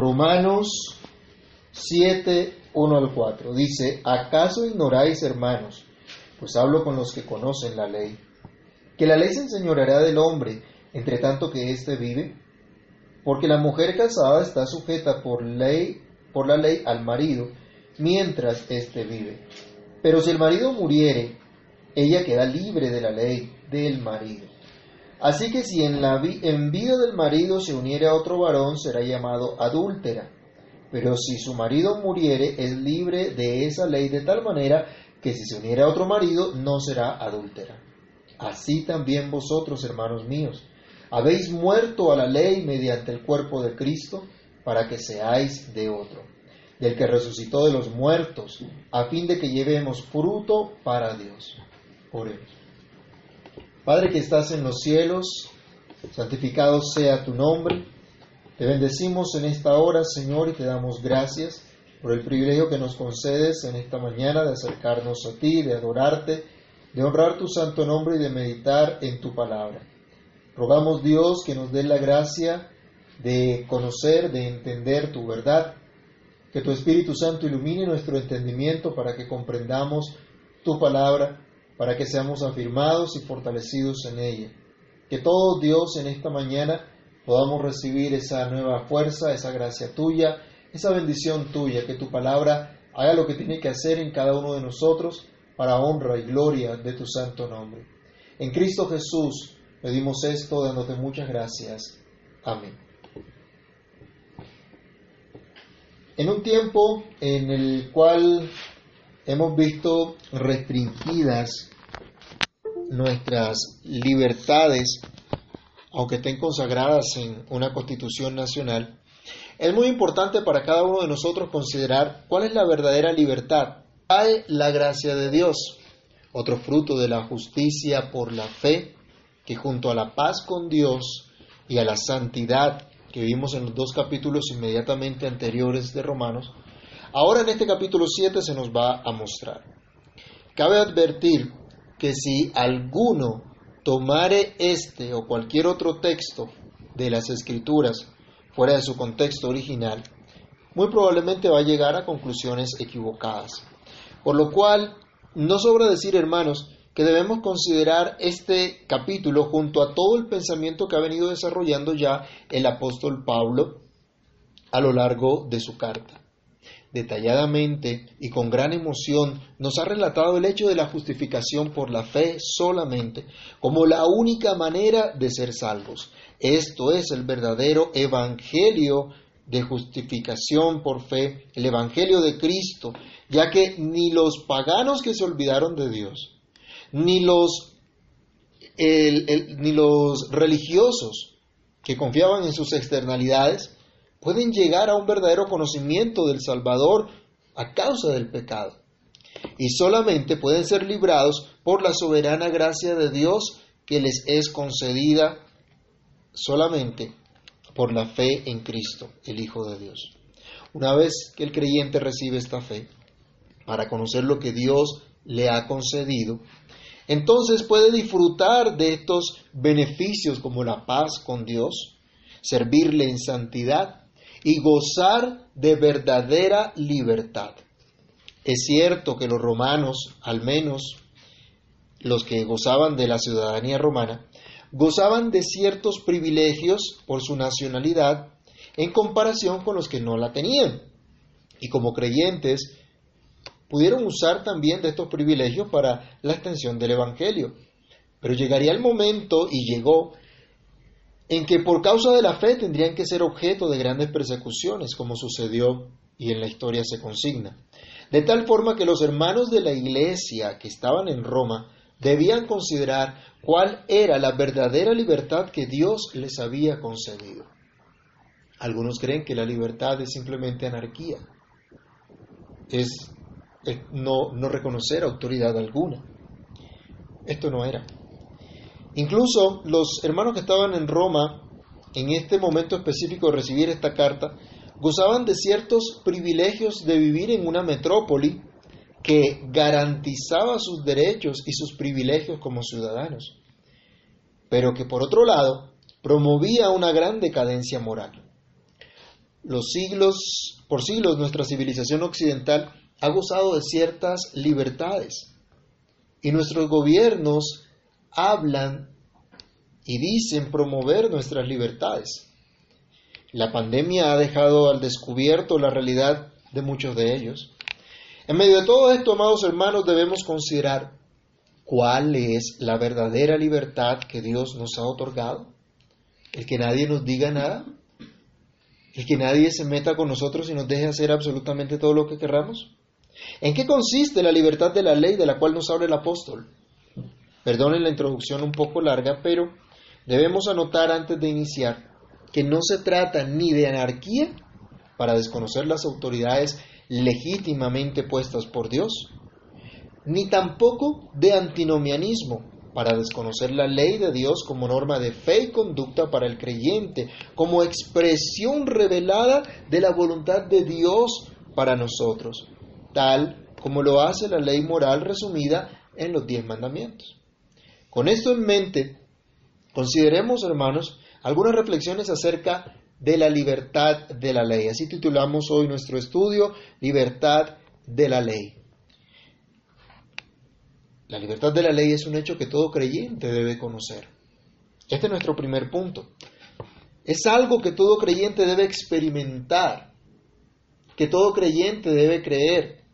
Romanos 7, 1 al 4. Dice, ¿acaso ignoráis, hermanos? Pues hablo con los que conocen la ley. Que la ley se enseñoreará del hombre, entre tanto que éste vive. Porque la mujer casada está sujeta por ley, por la ley al marido, mientras éste vive. Pero si el marido muriere, ella queda libre de la ley del marido. Así que si en, la del marido se uniere a otro varón, será llamado adúltera. Pero si su marido muriere, es libre de esa ley de tal manera que si se uniere a otro marido, no será adúltera. Así también vosotros, hermanos míos, habéis muerto a la ley mediante el cuerpo de Cristo, para que seáis de otro, del que resucitó de los muertos, a fin de que llevemos fruto para Dios. Oremos. Padre que estás en los cielos, santificado sea tu nombre. Te bendecimos en esta hora, Señor, y te damos gracias por el privilegio que nos concedes en esta mañana de acercarnos a ti, de adorarte, de honrar tu santo nombre y de meditar en tu palabra. Rogamos Dios que nos dé la gracia de conocer, de entender tu verdad, que tu Espíritu Santo ilumine nuestro entendimiento para que comprendamos tu palabra, para que seamos afirmados y fortalecidos en ella. Que todo Dios en esta mañana podamos recibir esa nueva fuerza, esa gracia tuya, esa bendición tuya, que tu palabra haga lo que tiene que hacer en cada uno de nosotros para honra y gloria de tu santo nombre. En Cristo Jesús pedimos esto dándote muchas gracias. Amén. En un tiempo en el cual hemos visto restringidas nuestras libertades, aunque estén consagradas en una constitución nacional, es muy importante para cada uno de nosotros considerar cuál es la verdadera libertad. Hay la gracia de Dios, otro fruto de la justicia por la fe, que junto a la paz con Dios y a la santidad que vimos en los dos capítulos inmediatamente anteriores de Romanos, ahora en este capítulo 7 se nos va a mostrar. Cabe advertir que si alguno tomare este o cualquier otro texto de las escrituras fuera de su contexto original, muy probablemente va a llegar a conclusiones equivocadas. Por lo cual, no sobra decir, hermanos, que debemos considerar este capítulo junto a todo el pensamiento que ha venido desarrollando ya el apóstol Pablo a lo largo de su carta. Detalladamente y con gran emoción nos ha relatado el hecho de la justificación por la fe solamente como la única manera de ser salvos. Esto es el verdadero evangelio de justificación por fe, el evangelio de Cristo, ya que ni los paganos que se olvidaron de Dios, ni los, ni los religiosos que confiaban en sus externalidades pueden llegar a un verdadero conocimiento del Salvador a causa del pecado. Y solamente pueden ser librados por la soberana gracia de Dios que les es concedida solamente por la fe en Cristo, el Hijo de Dios. Una vez que el creyente recibe esta fe, para conocer lo que Dios le ha concedido, entonces puede disfrutar de estos beneficios como la paz con Dios, servirle en santidad y gozar de verdadera libertad. Es cierto que los romanos, al menos los que gozaban de la ciudadanía romana, gozaban de ciertos privilegios por su nacionalidad en comparación con los que no la tenían. Y como creyentes pudieron usar también de estos privilegios para la extensión del Evangelio. Pero llegaría el momento, y llegó, en que por causa de la fe tendrían que ser objeto de grandes persecuciones, como sucedió y en la historia se consigna. De tal forma que los hermanos de la iglesia que estaban en Roma debían considerar cuál era la verdadera libertad que Dios les había concedido. Algunos creen que la libertad es simplemente anarquía, es no, no reconocer autoridad alguna. Esto no era. Incluso los hermanos que estaban en Roma, en este momento específico de recibir esta carta, gozaban de ciertos privilegios de vivir en una metrópoli que garantizaba sus derechos y sus privilegios como ciudadanos, pero que por otro lado promovía una gran decadencia moral. los siglos, por siglos nuestra civilización occidental ha gozado de ciertas libertades y nuestros gobiernos hablan y dicen promover nuestras libertades. La pandemia ha dejado al descubierto la realidad de muchos de ellos. En medio de todo esto, amados hermanos, debemos considerar cuál es la verdadera libertad que Dios nos ha otorgado. El que nadie nos diga nada, el que nadie se meta con nosotros y nos deje hacer absolutamente todo lo que querramos. ¿En qué consiste la libertad de la ley de la cual nos habla el apóstol? Perdonen la introducción un poco larga, pero debemos anotar antes de iniciar que no se trata ni de anarquía para desconocer las autoridades legítimamente puestas por Dios, ni tampoco de antinomianismo para desconocer la ley de Dios como norma de fe y conducta para el creyente, como expresión revelada de la voluntad de Dios para nosotros, tal como lo hace la ley moral resumida en los diez mandamientos. Con esto en mente, consideremos, hermanos, algunas reflexiones acerca de la libertad de la ley. Así titulamos hoy nuestro estudio, Libertad de la ley. La libertad de la ley es un hecho que todo creyente debe conocer. Este es nuestro primer punto. Es algo que todo creyente debe experimentar, que todo creyente debe creer,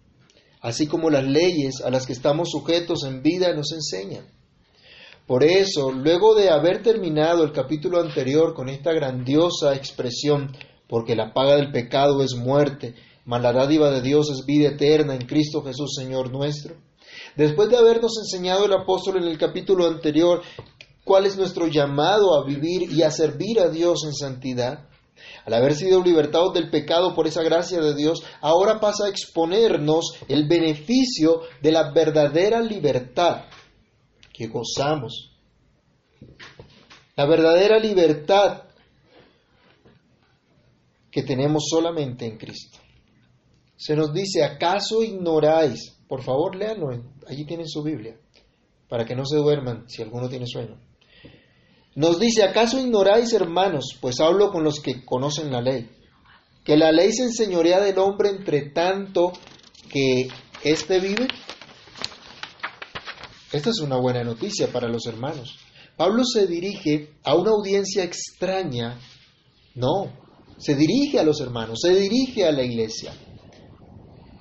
así como las leyes a las que estamos sujetos en vida nos enseñan. Por eso, luego de haber terminado el capítulo anterior con esta grandiosa expresión, porque la paga del pecado es muerte, mas la dádiva de Dios es vida eterna en Cristo Jesús Señor nuestro, Después de habernos enseñado el apóstol en el capítulo anterior cuál es nuestro llamado a vivir y a servir a Dios en santidad, al haber sido libertados del pecado por esa gracia de Dios, ahora pasa a exponernos el beneficio de la verdadera libertad que gozamos. La verdadera libertad que tenemos solamente en Cristo. Se nos dice, ¿acaso ignoráis por favor, léanlo, allí tienen su Biblia, para que no se duerman si alguno tiene sueño. Nos dice, ¿acaso ignoráis, hermanos, pues hablo con los que conocen la ley, que la ley se enseñorea del hombre entre tanto que éste vive? Esta es una buena noticia para los hermanos. Pablo se dirige a una audiencia extraña. No, se dirige a los hermanos, se dirige a la iglesia.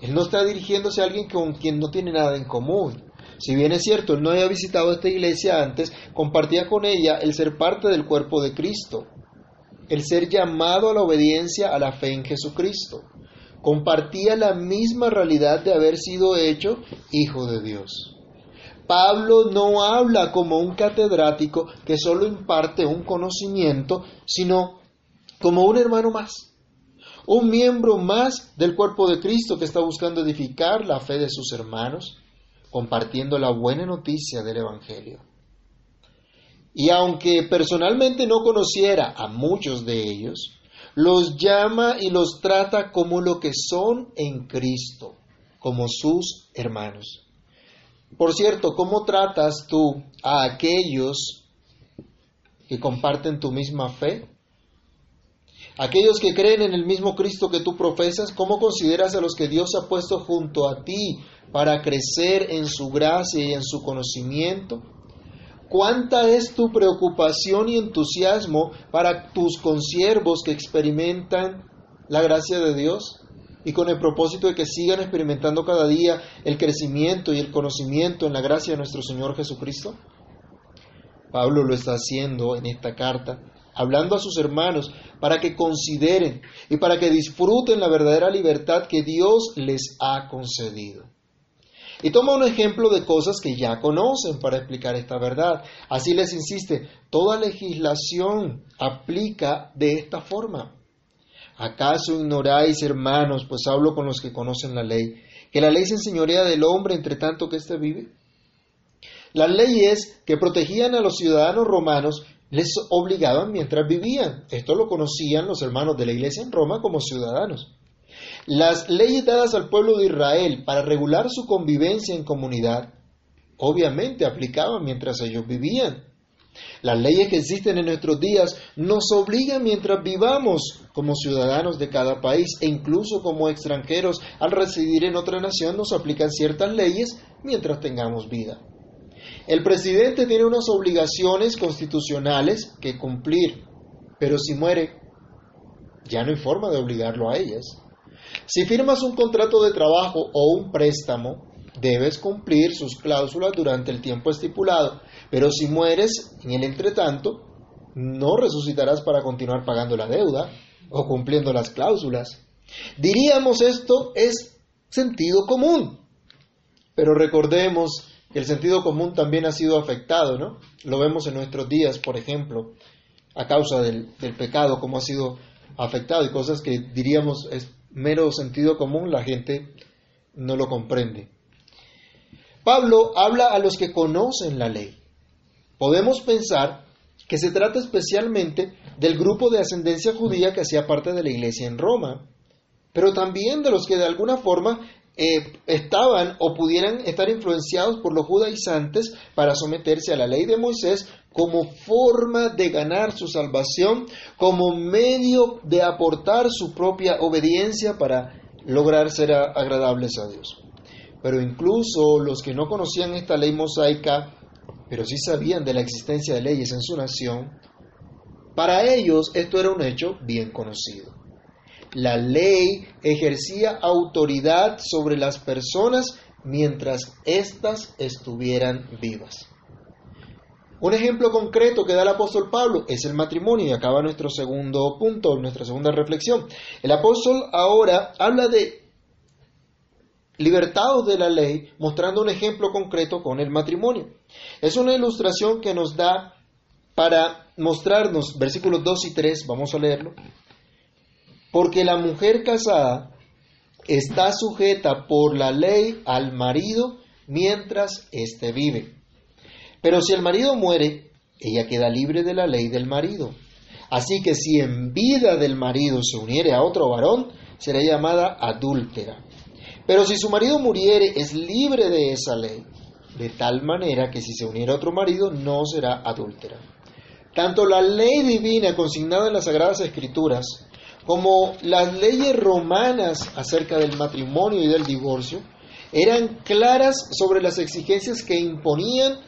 Él no está dirigiéndose a alguien con quien no tiene nada en común. Si bien es cierto, él no había visitado esta iglesia antes, compartía con ella el ser parte del cuerpo de Cristo, el ser llamado a la obediencia a la fe en Jesucristo. Compartía la misma realidad de haber sido hecho hijo de Dios. Pablo no habla como un catedrático que solo imparte un conocimiento, sino como un hermano más un miembro más del cuerpo de Cristo que está buscando edificar la fe de sus hermanos, compartiendo la buena noticia del Evangelio. Y aunque personalmente no conociera a muchos de ellos, los llama y los trata como lo que son en Cristo, como sus hermanos. Por cierto, ¿cómo tratas tú a aquellos que comparten tu misma fe? Aquellos que creen en el mismo Cristo que tú profesas, ¿cómo consideras a los que Dios ha puesto junto a ti para crecer en su gracia y en su conocimiento? ¿Cuánta es tu preocupación y entusiasmo para tus consiervos que experimentan la gracia de Dios? Y con el propósito de que sigan experimentando cada día el crecimiento y el conocimiento en la gracia de nuestro Señor Jesucristo. Pablo lo está haciendo en esta carta hablando a sus hermanos, para que consideren y para que disfruten la verdadera libertad que Dios les ha concedido. Y toma un ejemplo de cosas que ya conocen para explicar esta verdad. Así les insiste, toda legislación aplica de esta forma. ¿Acaso ignoráis, hermanos, pues hablo con los que conocen la ley, que la ley se enseñorea del hombre entre tanto que éste vive? Las leyes que protegían a los ciudadanos romanos les obligaban mientras vivían. Esto lo conocían los hermanos de la iglesia en Roma como ciudadanos. Las leyes dadas al pueblo de Israel para regular su convivencia en comunidad, obviamente aplicaban mientras ellos vivían. Las leyes que existen en nuestros días nos obligan mientras vivamos como ciudadanos de cada país e incluso como extranjeros al residir en otra nación nos aplican ciertas leyes mientras tengamos vida. El presidente tiene unas obligaciones constitucionales que cumplir, pero si muere, ya no hay forma de obligarlo a ellas. Si firmas un contrato de trabajo o un préstamo, debes cumplir sus cláusulas durante el tiempo estipulado, pero si mueres en el entretanto, no resucitarás para continuar pagando la deuda o cumpliendo las cláusulas. Diríamos esto es sentido común, pero recordemos que el sentido común también ha sido afectado, ¿no? Lo vemos en nuestros días, por ejemplo, a causa del, del pecado, cómo ha sido afectado y cosas que diríamos es mero sentido común, la gente no lo comprende. Pablo habla a los que conocen la ley. Podemos pensar que se trata especialmente del grupo de ascendencia judía que hacía parte de la iglesia en Roma, pero también de los que de alguna forma eh, estaban o pudieran estar influenciados por los judaizantes para someterse a la ley de Moisés como forma de ganar su salvación, como medio de aportar su propia obediencia para lograr ser agradables a Dios. Pero incluso los que no conocían esta ley mosaica, pero sí sabían de la existencia de leyes en su nación, para ellos esto era un hecho bien conocido. La ley ejercía autoridad sobre las personas mientras éstas estuvieran vivas. Un ejemplo concreto que da el apóstol Pablo es el matrimonio y acaba nuestro segundo punto, nuestra segunda reflexión. El apóstol ahora habla de libertados de la ley, mostrando un ejemplo concreto con el matrimonio. Es una ilustración que nos da para mostrarnos, versículos 2 y 3, vamos a leerlo, porque la mujer casada está sujeta por la ley al marido mientras éste vive. Pero si el marido muere, ella queda libre de la ley del marido. Así que si en vida del marido se uniere a otro varón, será llamada adúltera. Pero si su marido muriere, es libre de esa ley, de tal manera que si se uniera a otro marido, no será adúltera. Tanto la ley divina consignada en las Sagradas Escrituras, como las leyes romanas acerca del matrimonio y del divorcio, eran claras sobre las exigencias que imponían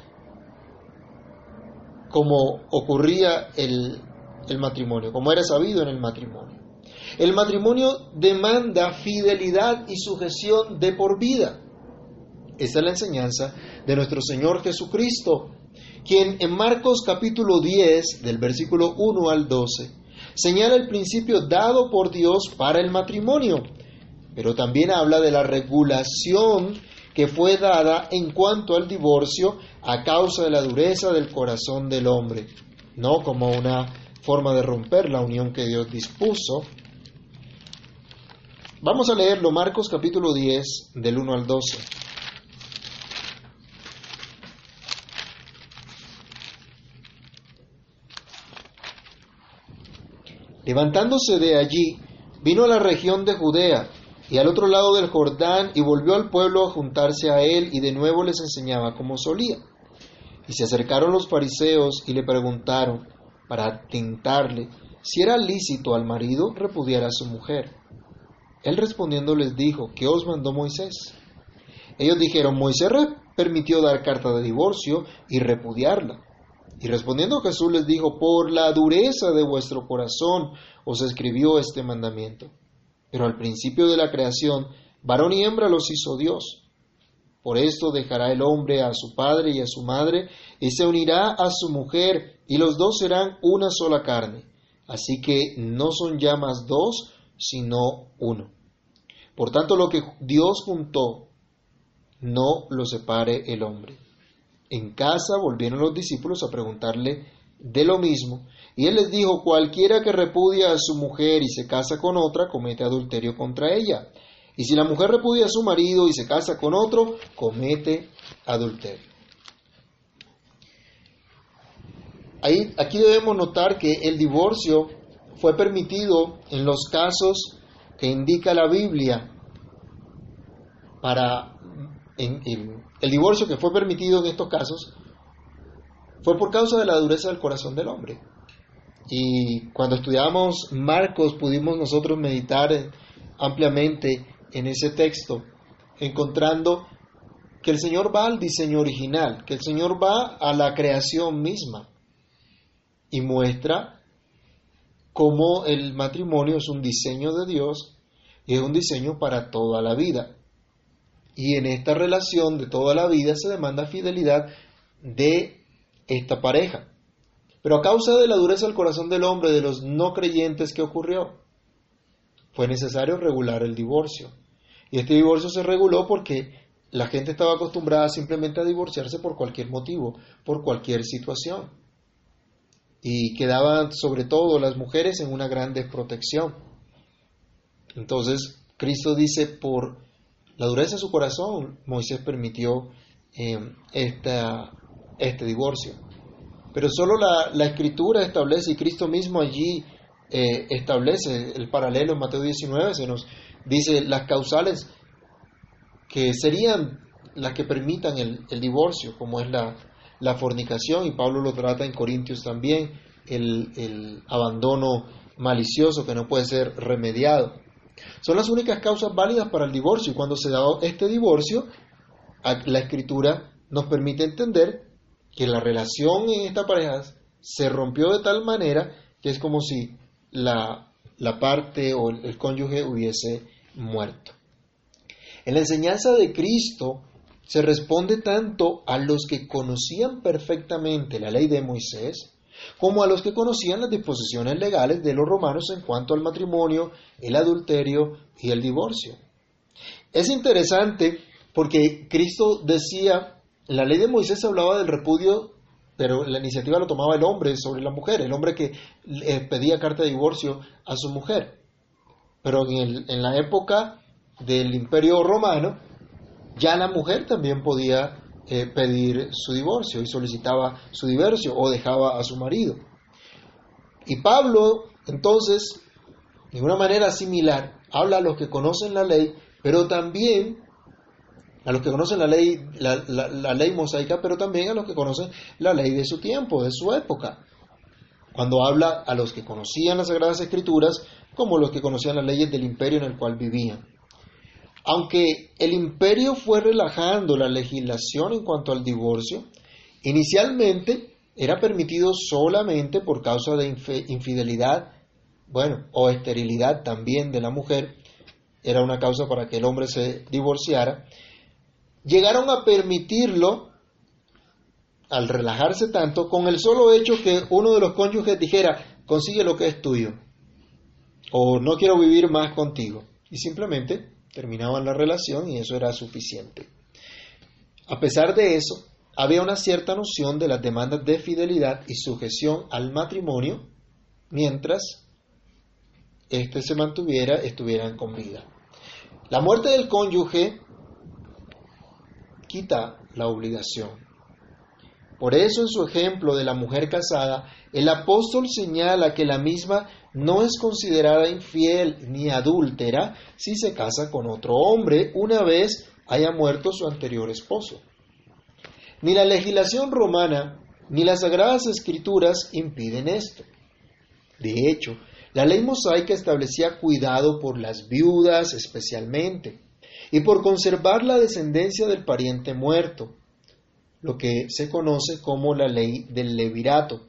como ocurría el, el matrimonio, como era sabido en el matrimonio. El matrimonio demanda fidelidad y sujeción de por vida. Esa es la enseñanza de nuestro Señor Jesucristo, quien en Marcos capítulo 10, del versículo 1 al 12, señala el principio dado por Dios para el matrimonio, pero también habla de la regulación que fue dada en cuanto al divorcio a causa de la dureza del corazón del hombre, no como una forma de romper la unión que Dios dispuso, Vamos a leerlo, Marcos capítulo 10, del 1 al 12. Levantándose de allí, vino a la región de Judea y al otro lado del Jordán y volvió al pueblo a juntarse a él y de nuevo les enseñaba como solía. Y se acercaron los fariseos y le preguntaron, para tentarle, si era lícito al marido repudiar a su mujer. Él respondiendo les dijo, ¿qué os mandó Moisés? Ellos dijeron, Moisés permitió dar carta de divorcio y repudiarla. Y respondiendo Jesús les dijo, por la dureza de vuestro corazón os escribió este mandamiento. Pero al principio de la creación, varón y hembra los hizo Dios. Por esto dejará el hombre a su padre y a su madre, y se unirá a su mujer, y los dos serán una sola carne. Así que no son ya más dos, sino uno. Por tanto, lo que Dios juntó, no lo separe el hombre. En casa volvieron los discípulos a preguntarle de lo mismo, y él les dijo, cualquiera que repudia a su mujer y se casa con otra, comete adulterio contra ella. Y si la mujer repudia a su marido y se casa con otro, comete adulterio. Ahí, aquí debemos notar que el divorcio fue permitido en los casos que indica la Biblia para el divorcio que fue permitido en estos casos fue por causa de la dureza del corazón del hombre. Y cuando estudiamos Marcos pudimos nosotros meditar ampliamente en ese texto, encontrando que el Señor va al diseño original, que el Señor va a la creación misma y muestra cómo el matrimonio es un diseño de Dios y es un diseño para toda la vida. Y en esta relación de toda la vida se demanda fidelidad de esta pareja. Pero a causa de la dureza del corazón del hombre, de los no creyentes, ¿qué ocurrió? Fue necesario regular el divorcio. Y este divorcio se reguló porque la gente estaba acostumbrada simplemente a divorciarse por cualquier motivo, por cualquier situación. Y quedaban sobre todo las mujeres en una gran desprotección. Entonces, Cristo dice, por la dureza de su corazón, Moisés permitió eh, este divorcio. Pero solo la, escritura establece, y Cristo mismo allí eh, establece el paralelo en Mateo 19, se nos dice las causales que serían las que permitan el, divorcio, como es la, la, fornicación, y Pablo lo trata en Corintios también, el, el abandono malicioso que no puede ser remediado. Son las únicas causas válidas para el divorcio, y cuando se da este divorcio, la escritura nos permite entender que la relación en esta pareja se rompió de tal manera que es como si la, parte o el cónyuge hubiese muerto. En la enseñanza de Cristo se responde tanto a los que conocían perfectamente la ley de Moisés, como a los que conocían las disposiciones legales de los romanos en cuanto al matrimonio, el adulterio y el divorcio. Es interesante porque Cristo decía la ley de Moisés hablaba del repudio, pero la iniciativa lo tomaba el hombre sobre la mujer, el hombre que eh, pedía carta de divorcio a su mujer. Pero en, la época del imperio romano, ya la mujer también podía eh, pedir su divorcio y solicitaba su divorcio o dejaba a su marido. Y Pablo, entonces, de una manera similar, habla a los que conocen la ley, pero también a los que conocen la ley, la, ley mosaica, pero también a los que conocen la ley de su tiempo, de su época. Cuando habla a los que conocían las Sagradas Escrituras como los que conocían las leyes del imperio en el cual vivían. Aunque el imperio fue relajando la legislación en cuanto al divorcio, inicialmente era permitido solamente por causa de infidelidad, bueno, o esterilidad también de la mujer, era una causa para que el hombre se divorciara, llegaron a permitirlo, al relajarse tanto, con el solo hecho que uno de los cónyuges dijera, consigue lo que es tuyo, o no quiero vivir más contigo. Y simplemente terminaban la relación y eso era suficiente. A pesar de eso, había una cierta noción de las demandas de fidelidad y sujeción al matrimonio mientras éste se mantuviera, estuvieran con vida. La muerte del cónyuge quita la obligación. Por eso en su ejemplo de la mujer casada, el apóstol señala que la misma no es considerada infiel ni adúltera si se casa con otro hombre una vez haya muerto su anterior esposo. Ni la legislación romana ni las sagradas escrituras impiden esto. De hecho, la ley mosaica establecía cuidado por las viudas especialmente y por conservar la descendencia del pariente muerto, lo que se conoce como la ley del levirato,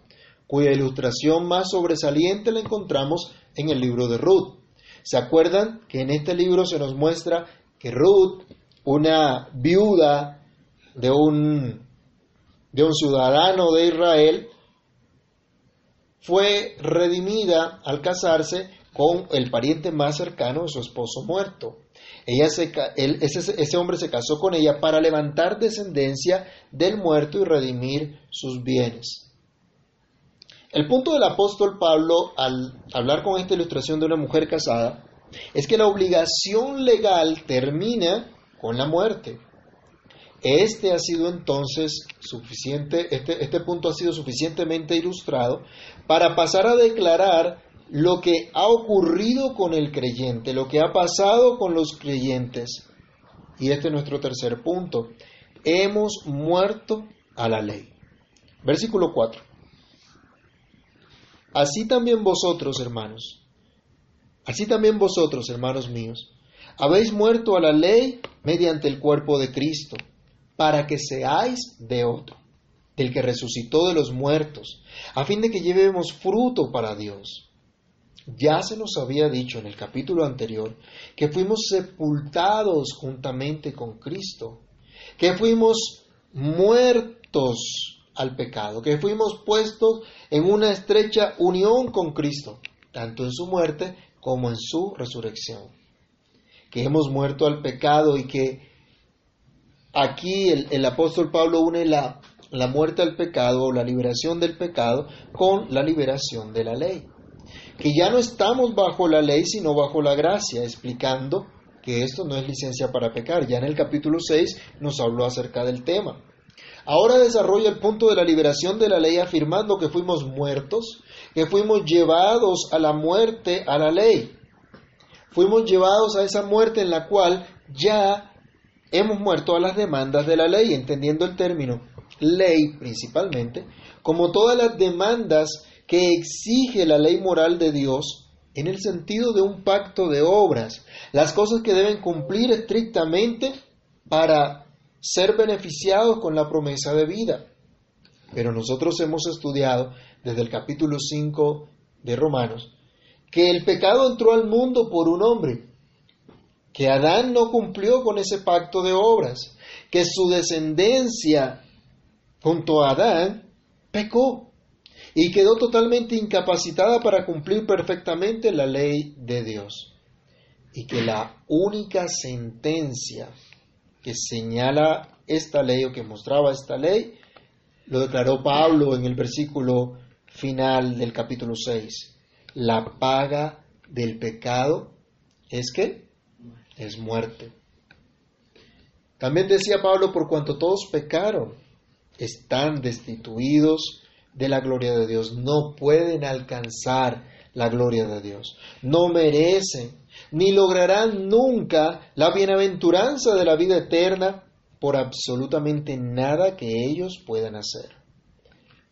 cuya ilustración más sobresaliente la encontramos en el libro de Ruth. ¿Se acuerdan que en este libro se nos muestra que Ruth, una viuda de un, de un ciudadano de Israel, fue redimida al casarse con el pariente más cercano de su esposo muerto? Ella se, ese, hombre se casó con ella para levantar descendencia del muerto y redimir sus bienes. El punto del apóstol Pablo al hablar con esta ilustración de una mujer casada es que la obligación legal termina con la muerte. Este ha sido entonces suficiente, este, este punto ha sido suficientemente ilustrado para pasar a declarar lo que ha ocurrido con el creyente, lo que ha pasado con los creyentes. Y este es nuestro tercer punto. Hemos muerto a la ley. Versículo 4. Así también vosotros, hermanos, así también vosotros, hermanos míos, habéis muerto a la ley mediante el cuerpo de Cristo, para que seáis de otro, del que resucitó de los muertos, a fin de que llevemos fruto para Dios. Ya se nos había dicho en el capítulo anterior que fuimos sepultados juntamente con Cristo, que fuimos muertos al pecado, que fuimos puestos en una estrecha unión con Cristo, tanto en su muerte como en su resurrección. Que hemos muerto al pecado y que aquí el, apóstol Pablo une la, muerte al pecado o la liberación del pecado con la liberación de la ley. Que ya no estamos bajo la ley, sino bajo la gracia, explicando que esto no es licencia para pecar. Ya en el capítulo 6 nos habló acerca del tema. Ahora desarrolla el punto de la liberación de la ley afirmando que fuimos muertos, que fuimos llevados a la muerte a la ley. Fuimos llevados a esa muerte en la cual ya hemos muerto a las demandas de la ley, entendiendo el término ley principalmente, como todas las demandas que exige la ley moral de Dios en el sentido de un pacto de obras, las cosas que deben cumplir estrictamente para ser beneficiados con la promesa de vida. Pero nosotros hemos estudiado desde el capítulo 5 de Romanos que el pecado entró al mundo por un hombre, que Adán no cumplió con ese pacto de obras, que su descendencia junto a Adán pecó y quedó totalmente incapacitada para cumplir perfectamente la ley de Dios. Y que la única sentencia que señala esta ley o que mostraba esta ley, lo declaró Pablo en el versículo final del capítulo 6. La paga del pecado es que es muerte. También decía Pablo, por cuanto todos pecaron, están destituidos de la gloria de Dios, no pueden alcanzar la gloria de Dios, no merecen ni lograrán nunca la bienaventuranza de la vida eterna por absolutamente nada que ellos puedan hacer.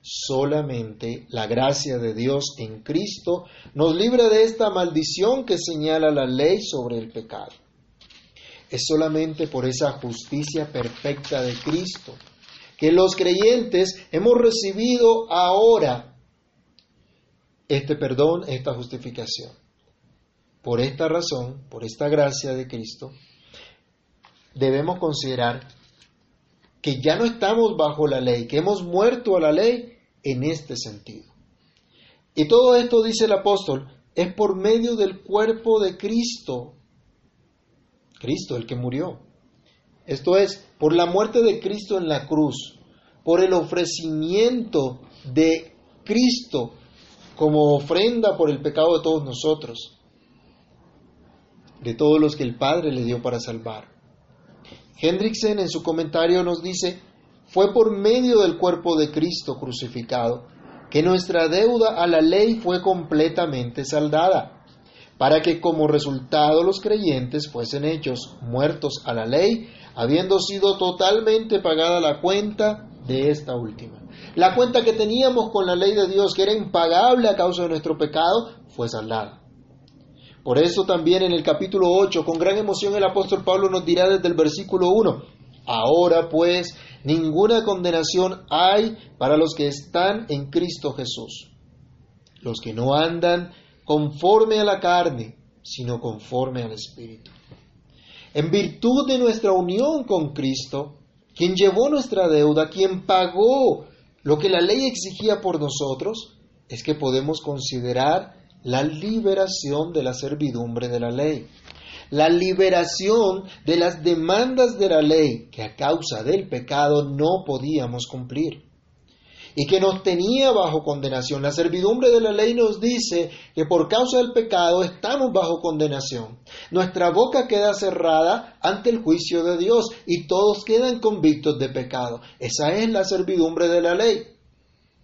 Solamente la gracia de Dios en Cristo nos libra de esta maldición que señala la ley sobre el pecado. Es solamente por esa justicia perfecta de Cristo que los creyentes hemos recibido ahora este perdón, esta justificación. Por esta razón, por esta gracia de Cristo, debemos considerar que ya no estamos bajo la ley, que hemos muerto a la ley en este sentido. Y todo esto, dice el apóstol, es por medio del cuerpo de Cristo. Cristo, el que murió. Esto es, por la muerte de Cristo en la cruz, por el ofrecimiento de Cristo como ofrenda por el pecado de todos nosotros de todos los que el Padre le dio para salvar. Hendrickson en su comentario nos dice, fue por medio del cuerpo de Cristo crucificado que nuestra deuda a la ley fue completamente saldada, para que como resultado los creyentes fuesen hechos muertos a la ley, habiendo sido totalmente pagada la cuenta de esta última. La cuenta que teníamos con la ley de Dios, que era impagable a causa de nuestro pecado, fue saldada. Por eso también en el capítulo 8, con gran emoción el apóstol Pablo nos dirá desde el versículo 1, ahora pues ninguna condenación hay para los que están en Cristo Jesús, los que no andan conforme a la carne, sino conforme al Espíritu. En virtud de nuestra unión con Cristo, quien llevó nuestra deuda, quien pagó lo que la ley exigía por nosotros, es que podemos considerar la liberación de la servidumbre de la ley, la liberación de las demandas de la ley que a causa del pecado no podíamos cumplir y que nos tenía bajo condenación. La servidumbre de la ley nos dice que por causa del pecado estamos bajo condenación. Nuestra boca queda cerrada ante el juicio de Dios y todos quedan convictos de pecado. Esa es la servidumbre de la ley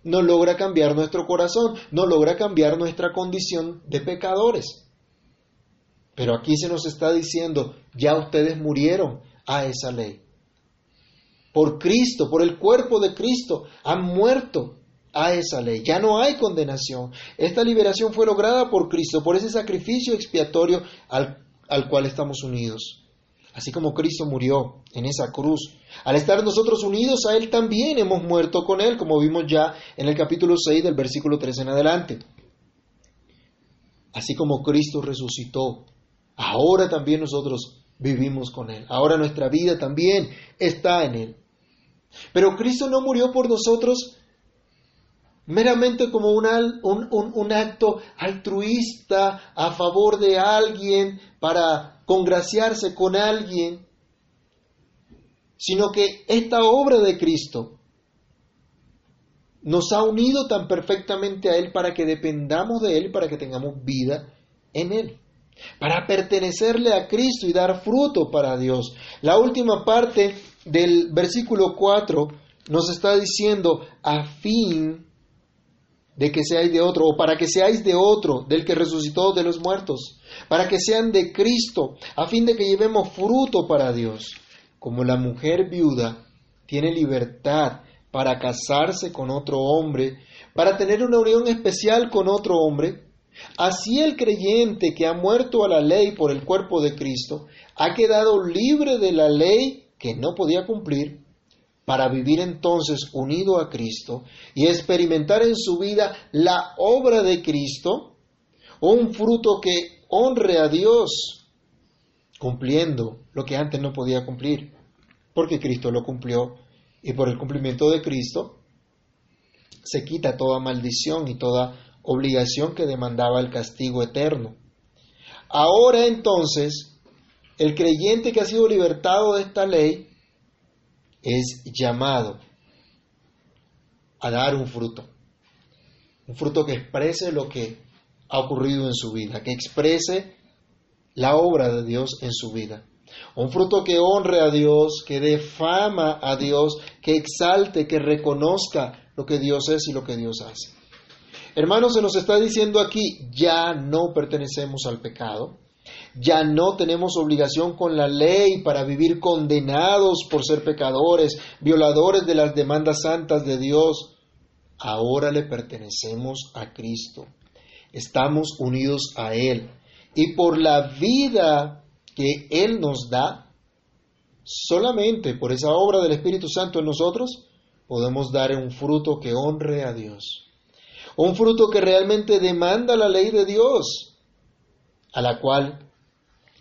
no logra cambiar nuestro corazón, no logra cambiar nuestra condición de pecadores. Pero aquí se nos está diciendo, ya ustedes murieron a esa ley. Por Cristo, por el cuerpo de Cristo, han muerto a esa ley. Ya no hay condenación. Esta liberación fue lograda por Cristo, por ese sacrificio expiatorio al, al cual estamos unidos. Así como Cristo murió en esa cruz. Al estar nosotros unidos a Él también hemos muerto con Él, como vimos ya en el capítulo 6 del versículo 3 en adelante. Así como Cristo resucitó, ahora también nosotros vivimos con Él. Ahora nuestra vida también está en Él. Pero Cristo no murió por nosotros meramente como un, un, acto altruista a favor de alguien para congraciarse con alguien, sino que esta obra de Cristo nos ha unido tan perfectamente a Él para que dependamos de Él, para que tengamos vida en Él, para pertenecerle a Cristo y dar fruto para Dios. La última parte del versículo 4 nos está diciendo, a fin de que seáis de otro, o para que seáis de otro, del que resucitó de los muertos, para que sean de Cristo, a fin de que llevemos fruto para Dios. Como la mujer viuda tiene libertad para casarse con otro hombre, para tener una unión especial con otro hombre, así el creyente que ha muerto a la ley por el cuerpo de Cristo, ha quedado libre de la ley que no podía cumplir para vivir entonces unido a Cristo y experimentar en su vida la obra de Cristo, un fruto que honre a Dios, cumpliendo lo que antes no podía cumplir, porque Cristo lo cumplió y por el cumplimiento de Cristo se quita toda maldición y toda obligación que demandaba el castigo eterno. Ahora entonces, el creyente que ha sido libertado de esta ley, es llamado a dar un fruto. Un fruto que exprese lo que ha ocurrido en su vida, que exprese la obra de Dios en su vida. Un fruto que honre a Dios, que dé fama a Dios, que exalte, que reconozca lo que Dios es y lo que Dios hace. Hermanos, se nos está diciendo aquí, ya no pertenecemos al pecado, ya no tenemos obligación con la ley para vivir condenados por ser pecadores, violadores de las demandas santas de Dios. Ahora le pertenecemos a Cristo. Estamos unidos a Él. Y por la vida que Él nos da, solamente por esa obra del Espíritu Santo en nosotros, podemos dar un fruto que honre a Dios. Un fruto que realmente demanda la ley de Dios, a la cual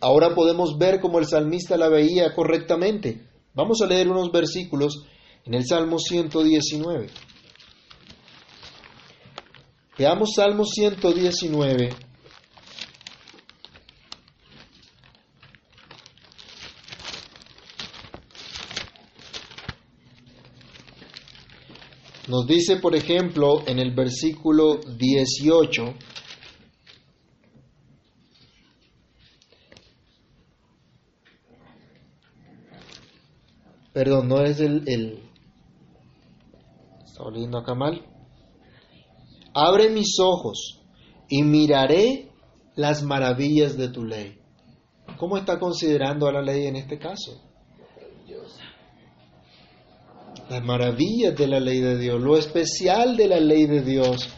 Ahora podemos ver cómo el salmista la veía correctamente. Vamos a leer unos versículos en el Salmo 119. Veamos Salmo 119. Nos dice, por ejemplo, en el versículo 18, Perdón, no es el, el... Está oliendo acá mal. Abre mis ojos y miraré las maravillas de tu ley. ¿Cómo está considerando a la ley en este caso? Las maravillas de la ley de Dios, lo especial de la ley de Dios.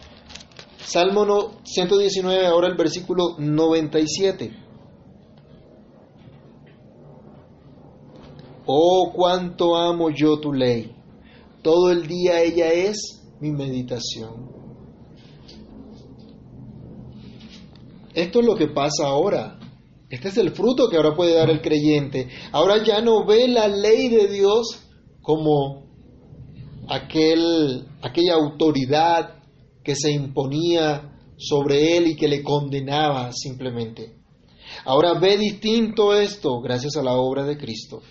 Salmo 119, ahora el versículo 97. Oh, cuánto amo yo tu ley. Todo el día ella es mi meditación. Esto es lo que pasa ahora. Este es el fruto que ahora puede dar el creyente. Ahora ya no ve la ley de Dios como aquel, aquella autoridad que se imponía sobre él y que le condenaba simplemente. Ahora ve distinto esto gracias a la obra de Cristo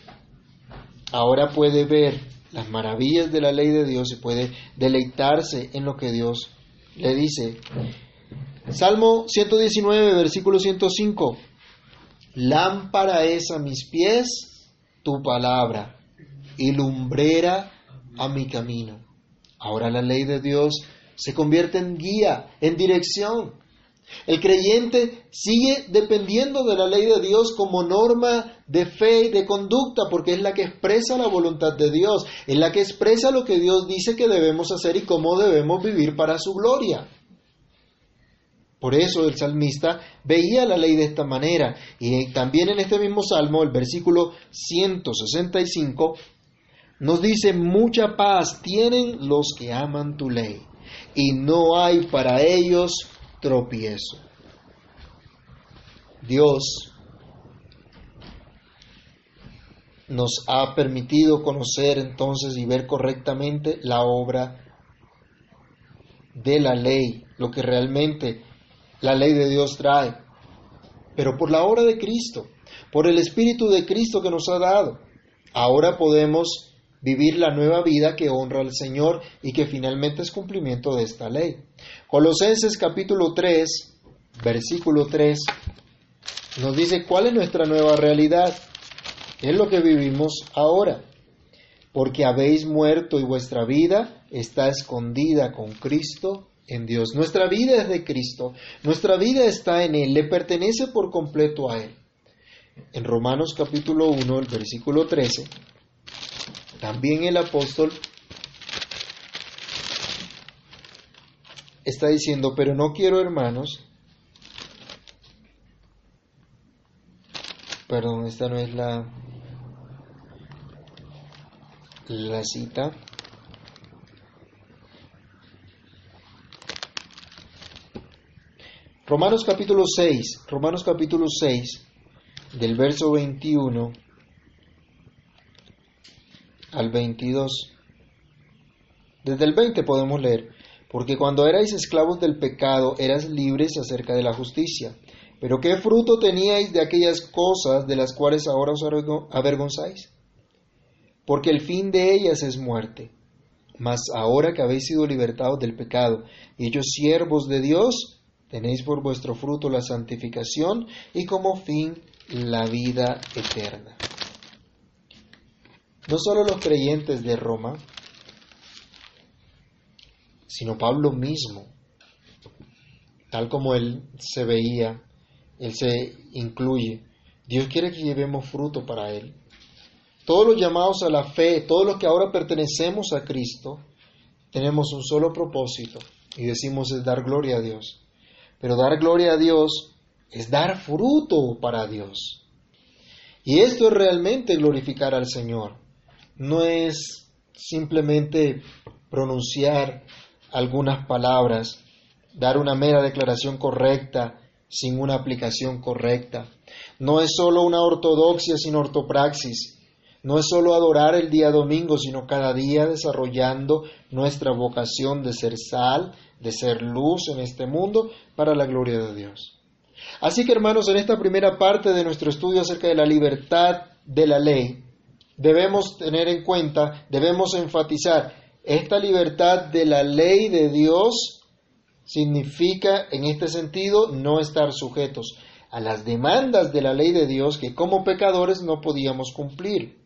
ahora puede ver las maravillas de la ley de Dios y puede deleitarse en lo que Dios le dice. Salmo 119, versículo 105. Lámpara es a mis pies tu palabra y lumbrera a mi camino. Ahora la ley de Dios se convierte en guía, en dirección. El creyente sigue dependiendo de la ley de Dios como norma de fe y de conducta, porque es la que expresa la voluntad de Dios, es la que expresa lo que Dios dice que debemos hacer y cómo debemos vivir para su gloria. Por eso el salmista veía la ley de esta manera. Y también en este mismo salmo, el versículo 165, nos dice, mucha paz tienen los que aman tu ley, y no hay para ellos tropiezo. Dios nos ha permitido conocer entonces y ver correctamente la obra de la ley, lo que realmente la ley de Dios trae, pero por la obra de Cristo, por el Espíritu de Cristo que nos ha dado. Ahora podemos vivir la nueva vida que honra al Señor y que finalmente es cumplimiento de esta ley. Colosenses capítulo 3, versículo 3, nos dice cuál es nuestra nueva realidad. Es lo que vivimos ahora. Porque habéis muerto y vuestra vida está escondida con Cristo en Dios. Nuestra vida es de Cristo, nuestra vida está en Él, le pertenece por completo a Él. En Romanos capítulo 1, el versículo 13, también el apóstol está diciendo, pero no quiero hermanos, perdón, esta no es la, la cita, Romanos capítulo 6, Romanos capítulo 6, del verso 21 al 22. Desde el 20 podemos leer, porque cuando erais esclavos del pecado eras libres acerca de la justicia. Pero ¿qué fruto teníais de aquellas cosas de las cuales ahora os avergonzáis? Porque el fin de ellas es muerte. Mas ahora que habéis sido libertados del pecado y hechos siervos de Dios, Tenéis por vuestro fruto la santificación y como fin la vida eterna. No solo los creyentes de Roma, sino Pablo mismo, tal como él se veía, él se incluye. Dios quiere que llevemos fruto para él. Todos los llamados a la fe, todos los que ahora pertenecemos a Cristo, tenemos un solo propósito y decimos es dar gloria a Dios. Pero dar gloria a Dios es dar fruto para Dios. Y esto es realmente glorificar al Señor. No es simplemente pronunciar algunas palabras, dar una mera declaración correcta sin una aplicación correcta. No es solo una ortodoxia sin ortopraxis. No es solo adorar el día domingo, sino cada día desarrollando nuestra vocación de ser sal, de ser luz en este mundo para la gloria de Dios. Así que hermanos, en esta primera parte de nuestro estudio acerca de la libertad de la ley, debemos tener en cuenta, debemos enfatizar, esta libertad de la ley de Dios significa en este sentido no estar sujetos a las demandas de la ley de Dios que como pecadores no podíamos cumplir.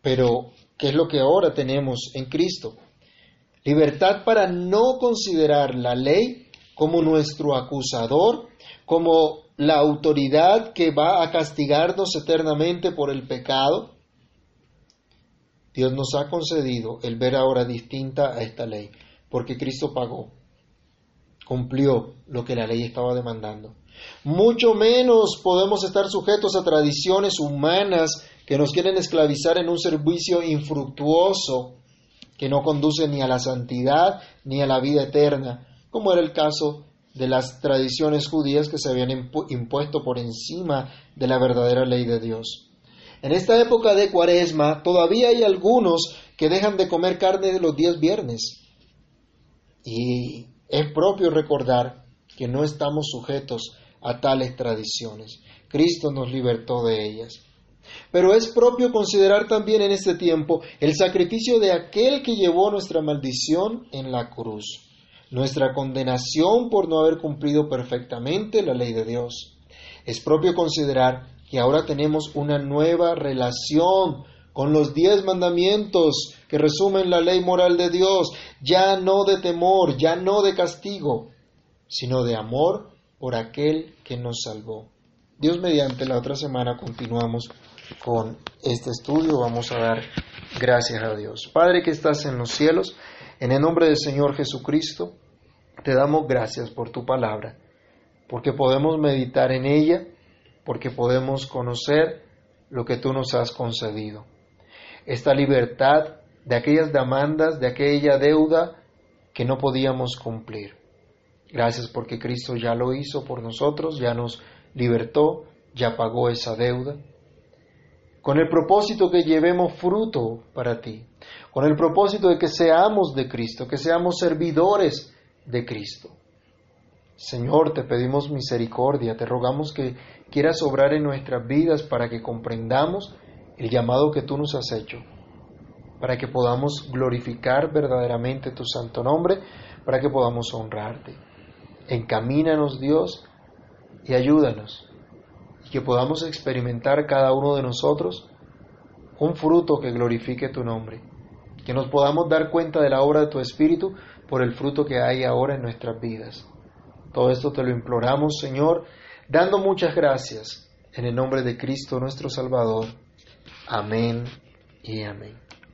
Pero, ¿qué es lo que ahora tenemos en Cristo? Libertad para no considerar la ley como nuestro acusador, como la autoridad que va a castigarnos eternamente por el pecado. Dios nos ha concedido el ver ahora distinta a esta ley, porque Cristo pagó, cumplió lo que la ley estaba demandando. Mucho menos podemos estar sujetos a tradiciones humanas que nos quieren esclavizar en un servicio infructuoso que no conduce ni a la santidad ni a la vida eterna, como era el caso de las tradiciones judías que se habían impuesto por encima de la verdadera ley de Dios. En esta época de cuaresma todavía hay algunos que dejan de comer carne de los días viernes. Y es propio recordar que no estamos sujetos a tales tradiciones. Cristo nos libertó de ellas. Pero es propio considerar también en este tiempo el sacrificio de aquel que llevó nuestra maldición en la cruz, nuestra condenación por no haber cumplido perfectamente la ley de Dios. Es propio considerar que ahora tenemos una nueva relación con los diez mandamientos que resumen la ley moral de Dios, ya no de temor, ya no de castigo, sino de amor por aquel que nos salvó. Dios mediante la otra semana continuamos con este estudio. Vamos a dar gracias a Dios. Padre que estás en los cielos, en el nombre del Señor Jesucristo, te damos gracias por tu palabra, porque podemos meditar en ella, porque podemos conocer lo que tú nos has concedido. Esta libertad de aquellas demandas, de aquella deuda que no podíamos cumplir. Gracias porque Cristo ya lo hizo por nosotros, ya nos libertó, ya pagó esa deuda. Con el propósito que llevemos fruto para ti, con el propósito de que seamos de Cristo, que seamos servidores de Cristo. Señor, te pedimos misericordia, te rogamos que quieras obrar en nuestras vidas para que comprendamos el llamado que tú nos has hecho, para que podamos glorificar verdaderamente tu santo nombre, para que podamos honrarte. Encamínanos, Dios, y ayúdanos, y que podamos experimentar cada uno de nosotros un fruto que glorifique tu nombre, que nos podamos dar cuenta de la obra de tu Espíritu por el fruto que hay ahora en nuestras vidas. Todo esto te lo imploramos, Señor, dando muchas gracias en el nombre de Cristo nuestro Salvador. Amén y amén.